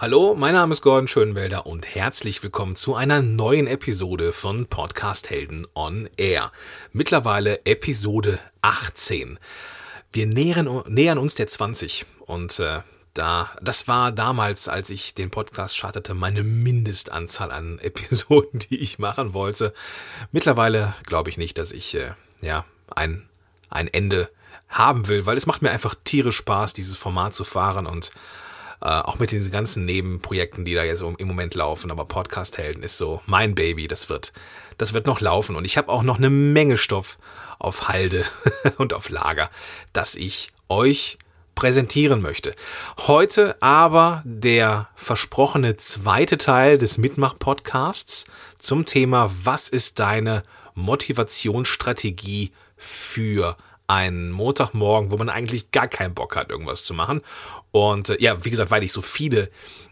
Hallo, mein Name ist Gordon Schönwelder und herzlich willkommen zu einer neuen Episode von Podcast Helden on Air. Mittlerweile Episode 18. Wir nähern, nähern uns der 20 und äh, da, das war damals, als ich den Podcast startete, meine Mindestanzahl an Episoden, die ich machen wollte. Mittlerweile glaube ich nicht, dass ich äh, ja ein, ein Ende haben will, weil es macht mir einfach tierisch Spaß, dieses Format zu fahren und äh, auch mit diesen ganzen Nebenprojekten, die da jetzt im Moment laufen. Aber Podcast Helden ist so mein Baby. Das wird, das wird noch laufen. Und ich habe auch noch eine Menge Stoff auf Halde und auf Lager, dass ich euch präsentieren möchte. Heute aber der versprochene zweite Teil des Mitmach-Podcasts zum Thema Was ist deine Motivationsstrategie für einen Montagmorgen, wo man eigentlich gar keinen Bock hat, irgendwas zu machen. Und äh, ja, wie gesagt, weil ich so viele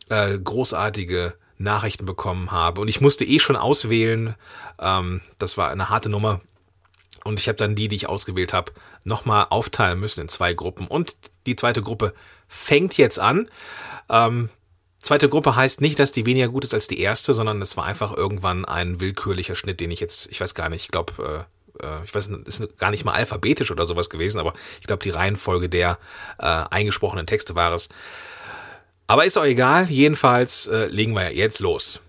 äh, großartige Nachrichten bekommen habe und ich musste eh schon auswählen. Ähm, das war eine harte Nummer. Und ich habe dann die, die ich ausgewählt habe, nochmal aufteilen müssen in zwei Gruppen. Und die zweite Gruppe fängt jetzt an. Ähm, zweite Gruppe heißt nicht, dass die weniger gut ist als die erste, sondern es war einfach irgendwann ein willkürlicher Schnitt, den ich jetzt, ich weiß gar nicht, ich glaube, äh, äh, ich weiß, ist gar nicht mal alphabetisch oder sowas gewesen, aber ich glaube, die Reihenfolge der äh, eingesprochenen Texte war es. Aber ist auch egal, jedenfalls äh, legen wir jetzt los.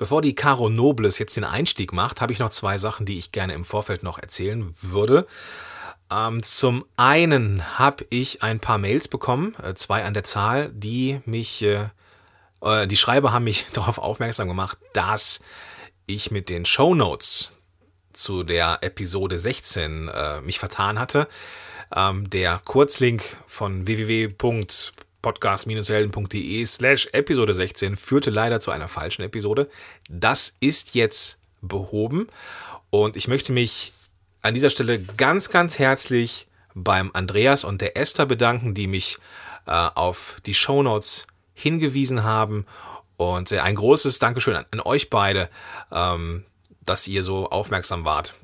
Bevor die Caro Nobles jetzt den Einstieg macht, habe ich noch zwei Sachen, die ich gerne im Vorfeld noch erzählen würde. Ähm, zum einen habe ich ein paar Mails bekommen, äh, zwei an der Zahl, die mich, äh, äh die Schreiber haben mich darauf aufmerksam gemacht, dass ich mit den Show Notes zu der Episode 16 äh, mich vertan hatte. Ähm, der Kurzlink von www.podcast-helden.de slash Episode 16 führte leider zu einer falschen Episode. Das ist jetzt behoben und ich möchte mich an dieser Stelle ganz, ganz herzlich beim Andreas und der Esther bedanken, die mich äh, auf die Shownotes hingewiesen haben. Und ein großes Dankeschön an, an euch beide, ähm, dass ihr so aufmerksam wart.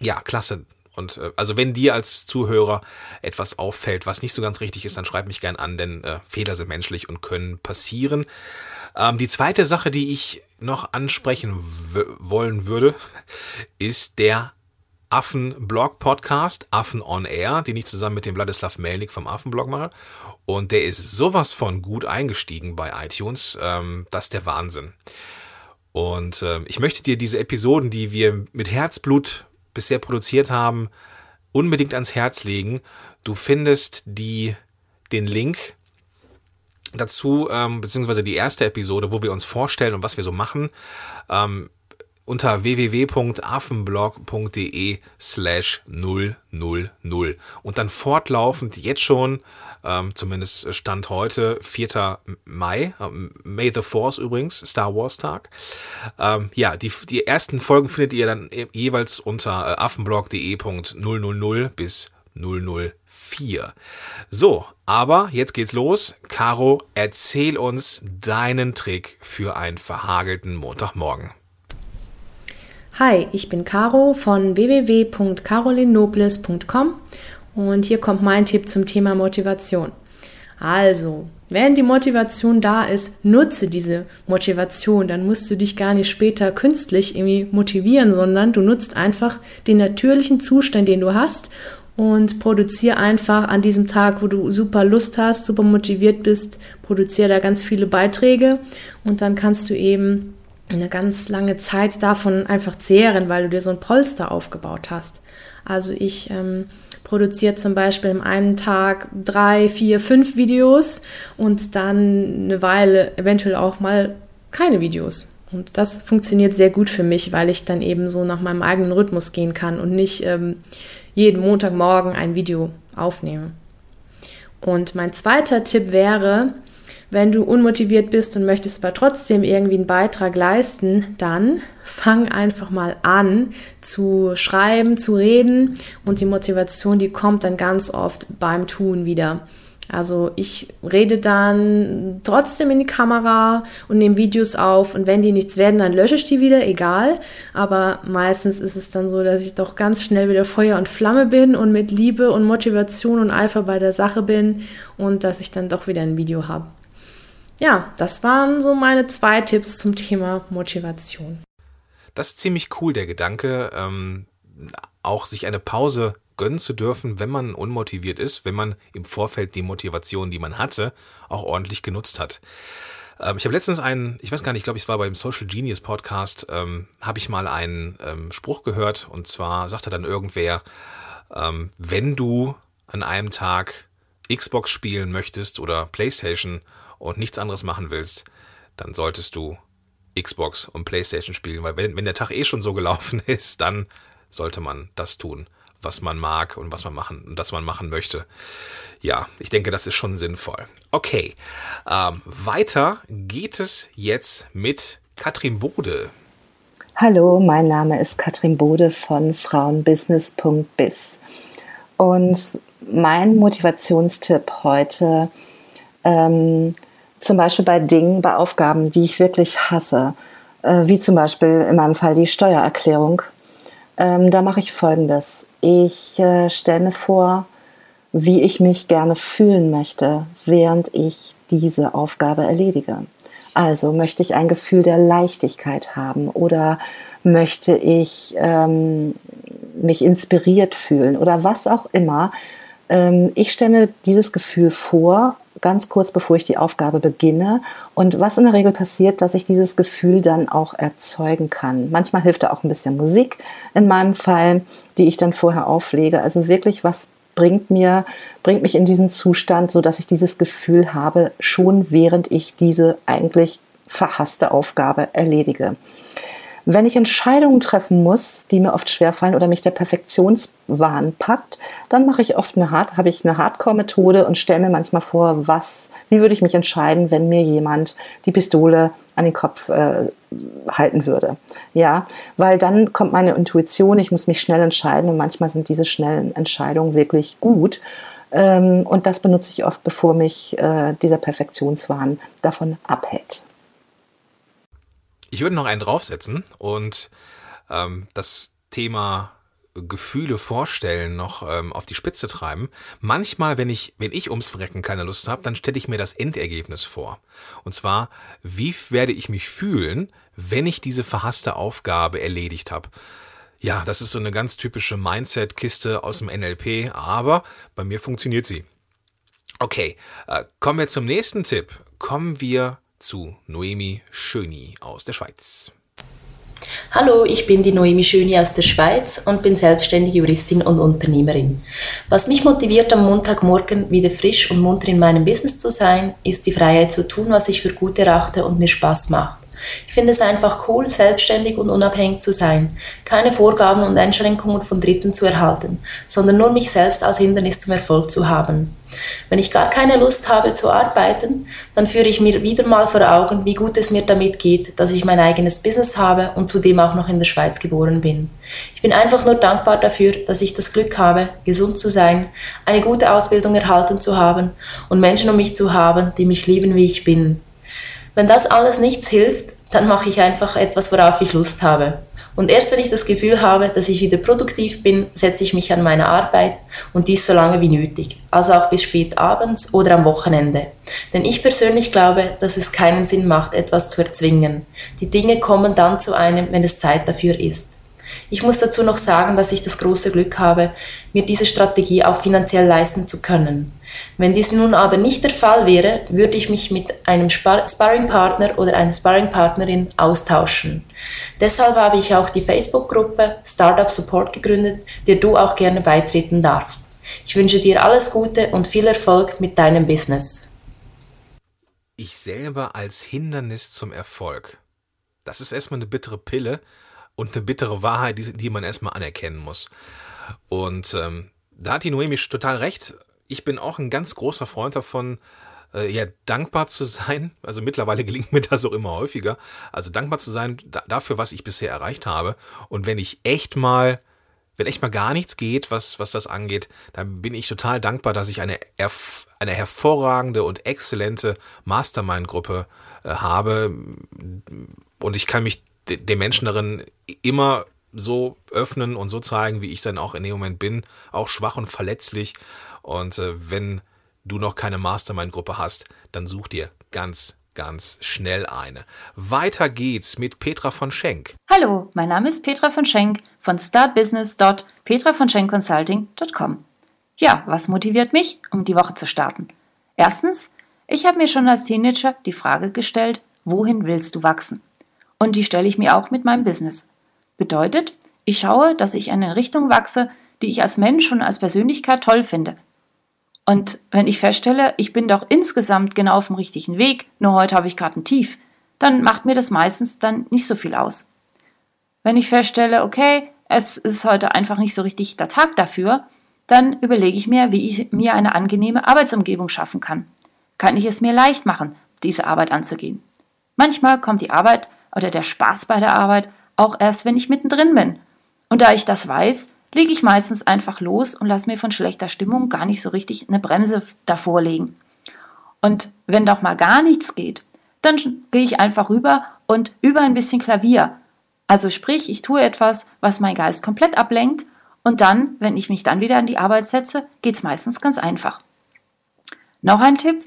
Ja, klasse. Und äh, also wenn dir als Zuhörer etwas auffällt, was nicht so ganz richtig ist, dann schreib mich gern an, denn äh, Fehler sind menschlich und können passieren. Ähm, die zweite Sache, die ich noch ansprechen wollen würde, ist der Affen-Blog-Podcast, Affen on Air, den ich zusammen mit dem Wladislav Melnik vom Affenblog mache. Und der ist sowas von gut eingestiegen bei iTunes. Ähm, das ist der Wahnsinn. Und äh, ich möchte dir diese Episoden, die wir mit Herzblut bisher produziert haben, unbedingt ans Herz legen. Du findest die, den Link dazu, ähm, beziehungsweise die erste Episode, wo wir uns vorstellen und was wir so machen. Ähm, unter www.affenblog.de slash 000 und dann fortlaufend jetzt schon, ähm, zumindest Stand heute, 4. Mai, äh, May the Force übrigens, Star Wars Tag. Ähm, ja, die, die ersten Folgen findet ihr dann jeweils unter äh, affenblog.de.000 bis 004. So, aber jetzt geht's los. Caro, erzähl uns deinen Trick für einen verhagelten Montagmorgen. Hi, ich bin Caro von www.carolinnobles.com und hier kommt mein Tipp zum Thema Motivation. Also, wenn die Motivation da ist, nutze diese Motivation. Dann musst du dich gar nicht später künstlich irgendwie motivieren, sondern du nutzt einfach den natürlichen Zustand, den du hast und produziere einfach an diesem Tag, wo du super Lust hast, super motiviert bist, produziere da ganz viele Beiträge und dann kannst du eben eine ganz lange Zeit davon einfach zehren, weil du dir so ein Polster aufgebaut hast. Also ich ähm, produziere zum Beispiel im einen Tag drei, vier, fünf Videos und dann eine Weile eventuell auch mal keine Videos. Und das funktioniert sehr gut für mich, weil ich dann eben so nach meinem eigenen Rhythmus gehen kann und nicht ähm, jeden Montagmorgen ein Video aufnehme. Und mein zweiter Tipp wäre, wenn du unmotiviert bist und möchtest aber trotzdem irgendwie einen Beitrag leisten, dann fang einfach mal an zu schreiben, zu reden und die Motivation, die kommt dann ganz oft beim Tun wieder. Also ich rede dann trotzdem in die Kamera und nehme Videos auf und wenn die nichts werden, dann lösche ich die wieder, egal. Aber meistens ist es dann so, dass ich doch ganz schnell wieder Feuer und Flamme bin und mit Liebe und Motivation und Eifer bei der Sache bin und dass ich dann doch wieder ein Video habe. Ja, das waren so meine zwei Tipps zum Thema Motivation. Das ist ziemlich cool, der Gedanke, ähm, auch sich eine Pause gönnen zu dürfen, wenn man unmotiviert ist, wenn man im Vorfeld die Motivation, die man hatte, auch ordentlich genutzt hat. Ähm, ich habe letztens einen, ich weiß gar nicht, ich glaube, es war beim Social Genius Podcast, ähm, habe ich mal einen ähm, Spruch gehört und zwar sagte dann irgendwer, ähm, wenn du an einem Tag Xbox spielen möchtest oder PlayStation und nichts anderes machen willst, dann solltest du Xbox und PlayStation spielen, weil wenn, wenn der Tag eh schon so gelaufen ist, dann sollte man das tun, was man mag und was man machen, das man machen möchte. Ja, ich denke, das ist schon sinnvoll. Okay, ähm, weiter geht es jetzt mit Katrin Bode. Hallo, mein Name ist Katrin Bode von frauenbusiness.biz. Und mein Motivationstipp heute, ähm, zum Beispiel bei Dingen, bei Aufgaben, die ich wirklich hasse, äh, wie zum Beispiel in meinem Fall die Steuererklärung, ähm, da mache ich Folgendes. Ich äh, stelle mir vor, wie ich mich gerne fühlen möchte, während ich diese Aufgabe erledige. Also möchte ich ein Gefühl der Leichtigkeit haben oder möchte ich ähm, mich inspiriert fühlen oder was auch immer. Ähm, ich stelle dieses Gefühl vor ganz kurz bevor ich die Aufgabe beginne. Und was in der Regel passiert, dass ich dieses Gefühl dann auch erzeugen kann. Manchmal hilft da auch ein bisschen Musik in meinem Fall, die ich dann vorher auflege. Also wirklich was bringt mir, bringt mich in diesen Zustand, so dass ich dieses Gefühl habe, schon während ich diese eigentlich verhasste Aufgabe erledige. Wenn ich Entscheidungen treffen muss, die mir oft schwerfallen oder mich der Perfektionswahn packt, dann mache ich oft eine Hard, habe ich eine Hardcore-Methode und stelle mir manchmal vor, was, wie würde ich mich entscheiden, wenn mir jemand die Pistole an den Kopf äh, halten würde. Ja, weil dann kommt meine Intuition, ich muss mich schnell entscheiden und manchmal sind diese schnellen Entscheidungen wirklich gut. Ähm, und das benutze ich oft, bevor mich äh, dieser Perfektionswahn davon abhält. Ich würde noch einen draufsetzen und ähm, das Thema Gefühle vorstellen noch ähm, auf die Spitze treiben. Manchmal, wenn ich, wenn ich ums Verrecken keine Lust habe, dann stelle ich mir das Endergebnis vor. Und zwar, wie werde ich mich fühlen, wenn ich diese verhasste Aufgabe erledigt habe? Ja, das ist so eine ganz typische Mindset-Kiste aus dem NLP, aber bei mir funktioniert sie. Okay, äh, kommen wir zum nächsten Tipp. Kommen wir zu Noemi Schöni aus der Schweiz. Hallo, ich bin die Noemi Schöni aus der Schweiz und bin selbstständige Juristin und Unternehmerin. Was mich motiviert, am Montagmorgen wieder frisch und munter in meinem Business zu sein, ist die Freiheit zu tun, was ich für gut erachte und mir Spaß macht. Ich finde es einfach cool, selbstständig und unabhängig zu sein, keine Vorgaben und Einschränkungen von Dritten zu erhalten, sondern nur mich selbst als Hindernis zum Erfolg zu haben. Wenn ich gar keine Lust habe zu arbeiten, dann führe ich mir wieder mal vor Augen, wie gut es mir damit geht, dass ich mein eigenes Business habe und zudem auch noch in der Schweiz geboren bin. Ich bin einfach nur dankbar dafür, dass ich das Glück habe, gesund zu sein, eine gute Ausbildung erhalten zu haben und Menschen um mich zu haben, die mich lieben, wie ich bin. Wenn das alles nichts hilft, dann mache ich einfach etwas, worauf ich Lust habe. Und erst wenn ich das Gefühl habe, dass ich wieder produktiv bin, setze ich mich an meine Arbeit und dies so lange wie nötig, also auch bis spät abends oder am Wochenende. Denn ich persönlich glaube, dass es keinen Sinn macht, etwas zu erzwingen. Die Dinge kommen dann zu einem, wenn es Zeit dafür ist. Ich muss dazu noch sagen, dass ich das große Glück habe, mir diese Strategie auch finanziell leisten zu können. Wenn dies nun aber nicht der Fall wäre, würde ich mich mit einem Sparringpartner oder einer Sparringpartnerin austauschen. Deshalb habe ich auch die Facebook-Gruppe Startup Support gegründet, der du auch gerne beitreten darfst. Ich wünsche dir alles Gute und viel Erfolg mit deinem Business. Ich selber als Hindernis zum Erfolg. Das ist erstmal eine bittere Pille und eine bittere Wahrheit, die, die man erstmal anerkennen muss. Und ähm, da hat die Noemi total recht ich bin auch ein ganz großer Freund davon, äh, ja, dankbar zu sein. Also mittlerweile gelingt mir das auch immer häufiger. Also dankbar zu sein dafür, was ich bisher erreicht habe. Und wenn ich echt mal wenn echt mal gar nichts geht, was, was das angeht, dann bin ich total dankbar, dass ich eine, eine hervorragende und exzellente Mastermind-Gruppe äh, habe. Und ich kann mich den Menschen darin immer so öffnen und so zeigen, wie ich dann auch in dem Moment bin, auch schwach und verletzlich. Und äh, wenn du noch keine Mastermind-Gruppe hast, dann such dir ganz ganz schnell eine. Weiter geht's mit Petra von Schenk. Hallo, mein Name ist Petra von Schenk von startbusiness.petravonschenkconsulting.com. Ja, was motiviert mich, um die Woche zu starten? Erstens, ich habe mir schon als Teenager die Frage gestellt, wohin willst du wachsen? Und die stelle ich mir auch mit meinem Business. Bedeutet, ich schaue, dass ich in eine Richtung wachse, die ich als Mensch und als Persönlichkeit toll finde, und wenn ich feststelle, ich bin doch insgesamt genau auf dem richtigen Weg, nur heute habe ich gerade ein Tief, dann macht mir das meistens dann nicht so viel aus. Wenn ich feststelle, okay, es ist heute einfach nicht so richtig der Tag dafür, dann überlege ich mir, wie ich mir eine angenehme Arbeitsumgebung schaffen kann. Kann ich es mir leicht machen, diese Arbeit anzugehen? Manchmal kommt die Arbeit oder der Spaß bei der Arbeit auch erst, wenn ich mittendrin bin. Und da ich das weiß, lege ich meistens einfach los und lasse mir von schlechter Stimmung gar nicht so richtig eine Bremse davor legen. Und wenn doch mal gar nichts geht, dann gehe ich einfach rüber und über ein bisschen Klavier. Also sprich, ich tue etwas, was mein Geist komplett ablenkt und dann, wenn ich mich dann wieder an die Arbeit setze, geht es meistens ganz einfach. Noch ein Tipp.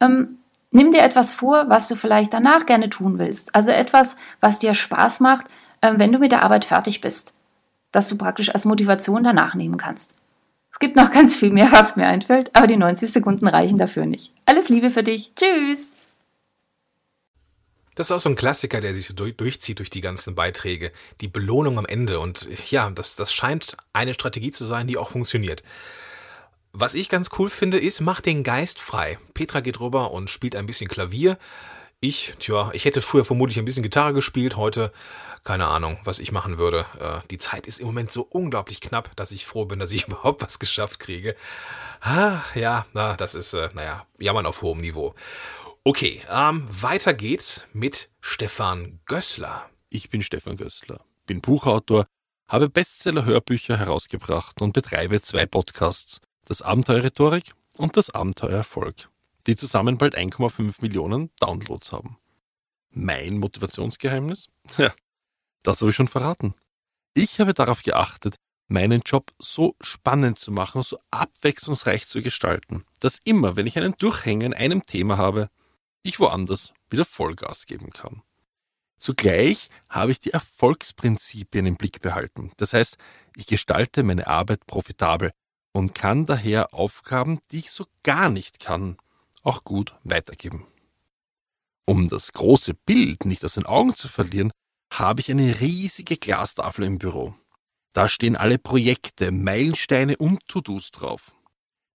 Ähm, nimm dir etwas vor, was du vielleicht danach gerne tun willst. Also etwas, was dir Spaß macht, äh, wenn du mit der Arbeit fertig bist das du praktisch als Motivation danach nehmen kannst. Es gibt noch ganz viel mehr, was mir einfällt, aber die 90 Sekunden reichen dafür nicht. Alles Liebe für dich. Tschüss. Das ist auch so ein Klassiker, der sich so durchzieht durch die ganzen Beiträge. Die Belohnung am Ende. Und ja, das, das scheint eine Strategie zu sein, die auch funktioniert. Was ich ganz cool finde, ist, mach den Geist frei. Petra geht rüber und spielt ein bisschen Klavier. Ich, tja, ich hätte früher vermutlich ein bisschen Gitarre gespielt, heute keine Ahnung, was ich machen würde. Äh, die Zeit ist im Moment so unglaublich knapp, dass ich froh bin, dass ich überhaupt was geschafft kriege. Ah, ja, na, das ist, äh, naja, jammern auf hohem Niveau. Okay, ähm, weiter geht's mit Stefan Gößler. Ich bin Stefan Gößler, bin Buchautor, habe Bestseller-Hörbücher herausgebracht und betreibe zwei Podcasts, das Abenteuer Rhetorik und das Abenteuer Erfolg, die zusammen bald 1,5 Millionen Downloads haben. Mein Motivationsgeheimnis? Ja, das habe ich schon verraten. Ich habe darauf geachtet, meinen Job so spannend zu machen, so abwechslungsreich zu gestalten, dass immer, wenn ich einen Durchhänger in einem Thema habe, ich woanders wieder Vollgas geben kann. Zugleich habe ich die Erfolgsprinzipien im Blick behalten. Das heißt, ich gestalte meine Arbeit profitabel und kann daher Aufgaben, die ich so gar nicht kann, auch gut weitergeben. Um das große Bild nicht aus den Augen zu verlieren, habe ich eine riesige Glastafel im Büro. Da stehen alle Projekte, Meilensteine und To-Dos drauf.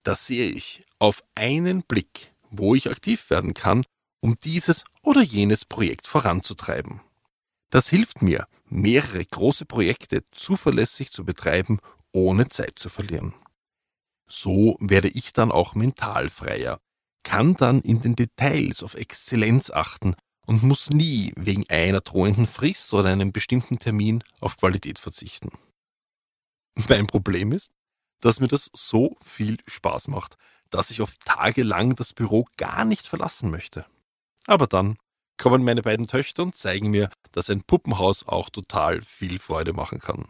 Da sehe ich auf einen Blick, wo ich aktiv werden kann, um dieses oder jenes Projekt voranzutreiben. Das hilft mir, mehrere große Projekte zuverlässig zu betreiben, ohne Zeit zu verlieren. So werde ich dann auch mental freier, kann dann in den Details auf Exzellenz achten und muss nie wegen einer drohenden Frist oder einem bestimmten Termin auf Qualität verzichten. Mein Problem ist, dass mir das so viel Spaß macht, dass ich oft tagelang das Büro gar nicht verlassen möchte. Aber dann kommen meine beiden Töchter und zeigen mir, dass ein Puppenhaus auch total viel Freude machen kann.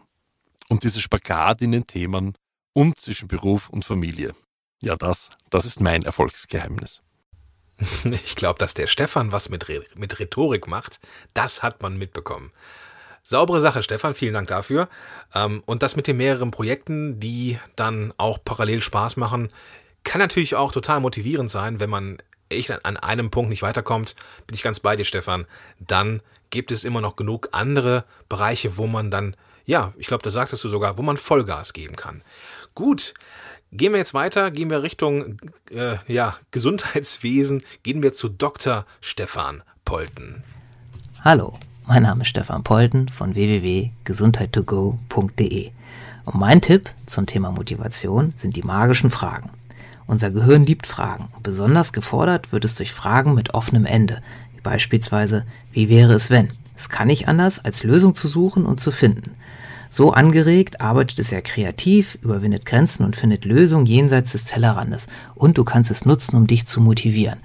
Und diese Spagat in den Themen und zwischen Beruf und Familie. Ja, das, das ist mein Erfolgsgeheimnis. Ich glaube, dass der Stefan was mit, mit Rhetorik macht, das hat man mitbekommen. Saubere Sache, Stefan, vielen Dank dafür. Ähm, und das mit den mehreren Projekten, die dann auch parallel Spaß machen, kann natürlich auch total motivierend sein, wenn man echt an einem Punkt nicht weiterkommt. Bin ich ganz bei dir, Stefan. Dann gibt es immer noch genug andere Bereiche, wo man dann, ja, ich glaube, das sagtest du sogar, wo man Vollgas geben kann. Gut, Gehen wir jetzt weiter, gehen wir Richtung äh, ja, Gesundheitswesen, gehen wir zu Dr. Stefan Polten. Hallo, mein Name ist Stefan Polten von www.gesundheit2go.de und mein Tipp zum Thema Motivation sind die magischen Fragen. Unser Gehirn liebt Fragen und besonders gefordert wird es durch Fragen mit offenem Ende, beispielsweise, wie wäre es wenn? Es kann nicht anders, als Lösung zu suchen und zu finden. So angeregt arbeitet es ja kreativ, überwindet Grenzen und findet Lösungen jenseits des Tellerrandes. Und du kannst es nutzen, um dich zu motivieren.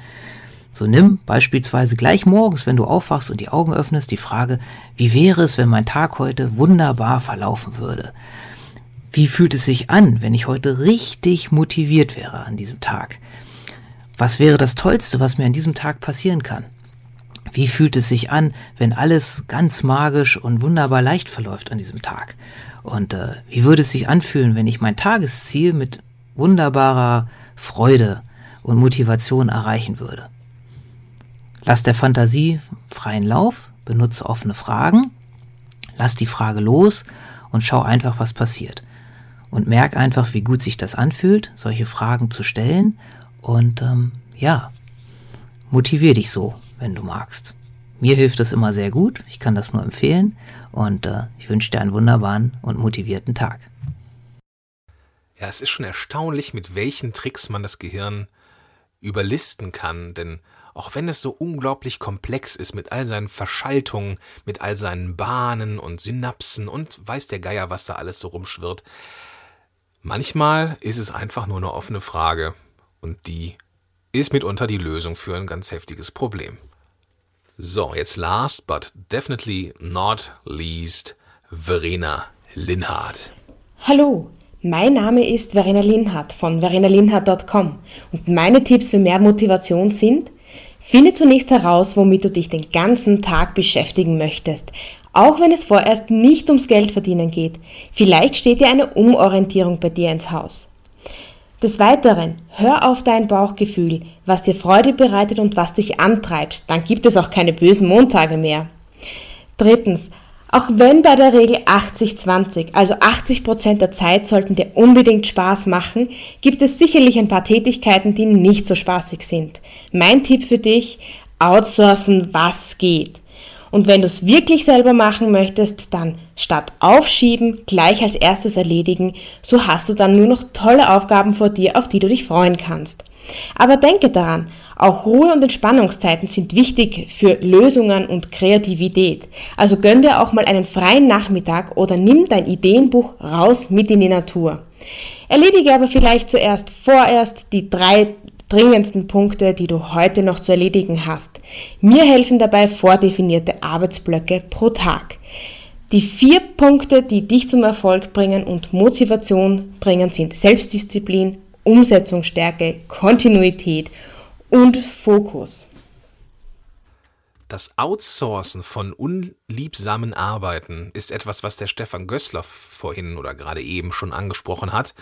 So nimm beispielsweise gleich morgens, wenn du aufwachst und die Augen öffnest, die Frage, wie wäre es, wenn mein Tag heute wunderbar verlaufen würde? Wie fühlt es sich an, wenn ich heute richtig motiviert wäre an diesem Tag? Was wäre das Tollste, was mir an diesem Tag passieren kann? Wie fühlt es sich an, wenn alles ganz magisch und wunderbar leicht verläuft an diesem Tag? Und äh, wie würde es sich anfühlen, wenn ich mein Tagesziel mit wunderbarer Freude und Motivation erreichen würde? Lass der Fantasie freien Lauf, benutze offene Fragen, lass die Frage los und schau einfach, was passiert. Und merk einfach, wie gut sich das anfühlt, solche Fragen zu stellen. Und ähm, ja, motivier dich so, wenn du magst. Mir hilft das immer sehr gut, ich kann das nur empfehlen und äh, ich wünsche dir einen wunderbaren und motivierten Tag. Ja, es ist schon erstaunlich, mit welchen Tricks man das Gehirn überlisten kann, denn auch wenn es so unglaublich komplex ist mit all seinen Verschaltungen, mit all seinen Bahnen und Synapsen und weiß der Geier, was da alles so rumschwirrt, manchmal ist es einfach nur eine offene Frage und die ist mitunter die Lösung für ein ganz heftiges Problem. So, jetzt last but definitely not least, Verena Linhardt. Hallo, mein Name ist Verena Linhardt von verenalinhardt.com und meine Tipps für mehr Motivation sind, Finde zunächst heraus, womit du dich den ganzen Tag beschäftigen möchtest, auch wenn es vorerst nicht ums Geld verdienen geht. Vielleicht steht dir eine Umorientierung bei dir ins Haus. Des Weiteren, hör auf dein Bauchgefühl, was dir Freude bereitet und was dich antreibt, dann gibt es auch keine bösen Montage mehr. Drittens, auch wenn bei der Regel 80-20, also 80 Prozent der Zeit sollten dir unbedingt Spaß machen, gibt es sicherlich ein paar Tätigkeiten, die nicht so spaßig sind. Mein Tipp für dich, outsourcen, was geht. Und wenn du es wirklich selber machen möchtest, dann statt aufschieben, gleich als erstes erledigen, so hast du dann nur noch tolle Aufgaben vor dir, auf die du dich freuen kannst. Aber denke daran, auch Ruhe- und Entspannungszeiten sind wichtig für Lösungen und Kreativität. Also gönn dir auch mal einen freien Nachmittag oder nimm dein Ideenbuch raus mit in die Natur. Erledige aber vielleicht zuerst vorerst die drei dringendsten Punkte, die du heute noch zu erledigen hast. Mir helfen dabei vordefinierte Arbeitsblöcke pro Tag. Die vier Punkte, die dich zum Erfolg bringen und Motivation bringen, sind Selbstdisziplin, Umsetzungsstärke, Kontinuität und Fokus. Das Outsourcen von unliebsamen Arbeiten ist etwas, was der Stefan Gößler vorhin oder gerade eben schon angesprochen hat.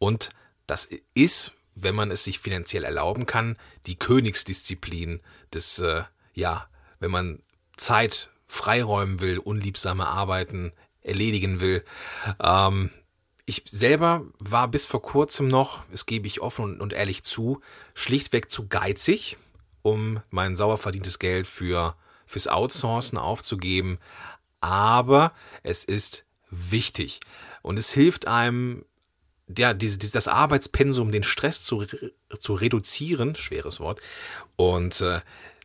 Und das ist, wenn man es sich finanziell erlauben kann, die Königsdisziplin des, äh, ja, wenn man Zeit freiräumen will, unliebsame Arbeiten erledigen will. Ähm, ich selber war bis vor kurzem noch, das gebe ich offen und ehrlich zu, schlichtweg zu geizig, um mein sauer verdientes Geld für, fürs Outsourcen aufzugeben. Aber es ist wichtig und es hilft einem, ja, diese, das Arbeitspensum, den Stress zu, zu reduzieren, schweres Wort, und äh,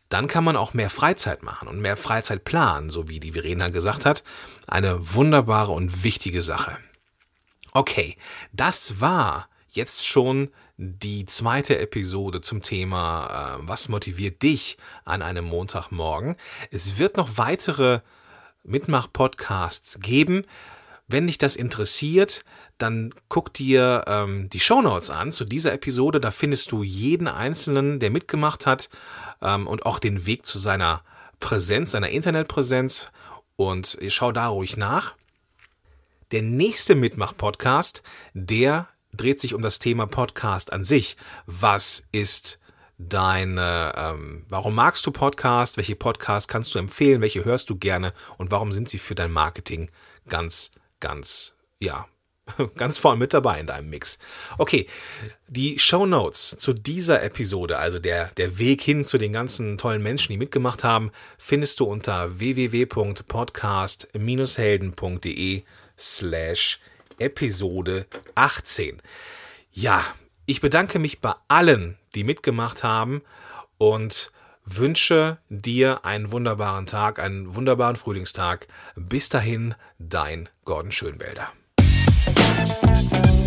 dann kann man auch mehr Freizeit machen und mehr Freizeit planen, so wie die Verena gesagt hat. Eine wunderbare und wichtige Sache. Okay, das war jetzt schon die zweite Episode zum Thema, äh, was motiviert dich an einem Montagmorgen. Es wird noch weitere Mitmach-Podcasts geben. Wenn dich das interessiert, dann guck dir ähm, die Shownotes an zu dieser Episode. Da findest du jeden Einzelnen, der mitgemacht hat ähm, und auch den Weg zu seiner Präsenz, seiner Internetpräsenz. Und schau da ruhig nach. Der nächste Mitmach-Podcast, der dreht sich um das Thema Podcast an sich. Was ist deine, ähm, warum magst du Podcast? Welche Podcasts kannst du empfehlen? Welche hörst du gerne? Und warum sind sie für dein Marketing ganz, ganz, ja, ganz vorne mit dabei in deinem Mix. Okay, die Show Notes zu dieser Episode, also der, der Weg hin zu den ganzen tollen Menschen, die mitgemacht haben, findest du unter www.podcast-helden.de slash Episode 18. Ja, ich bedanke mich bei allen, die mitgemacht haben und wünsche dir einen wunderbaren Tag, einen wunderbaren Frühlingstag. Bis dahin, dein Gordon Schönwälder. Thank you.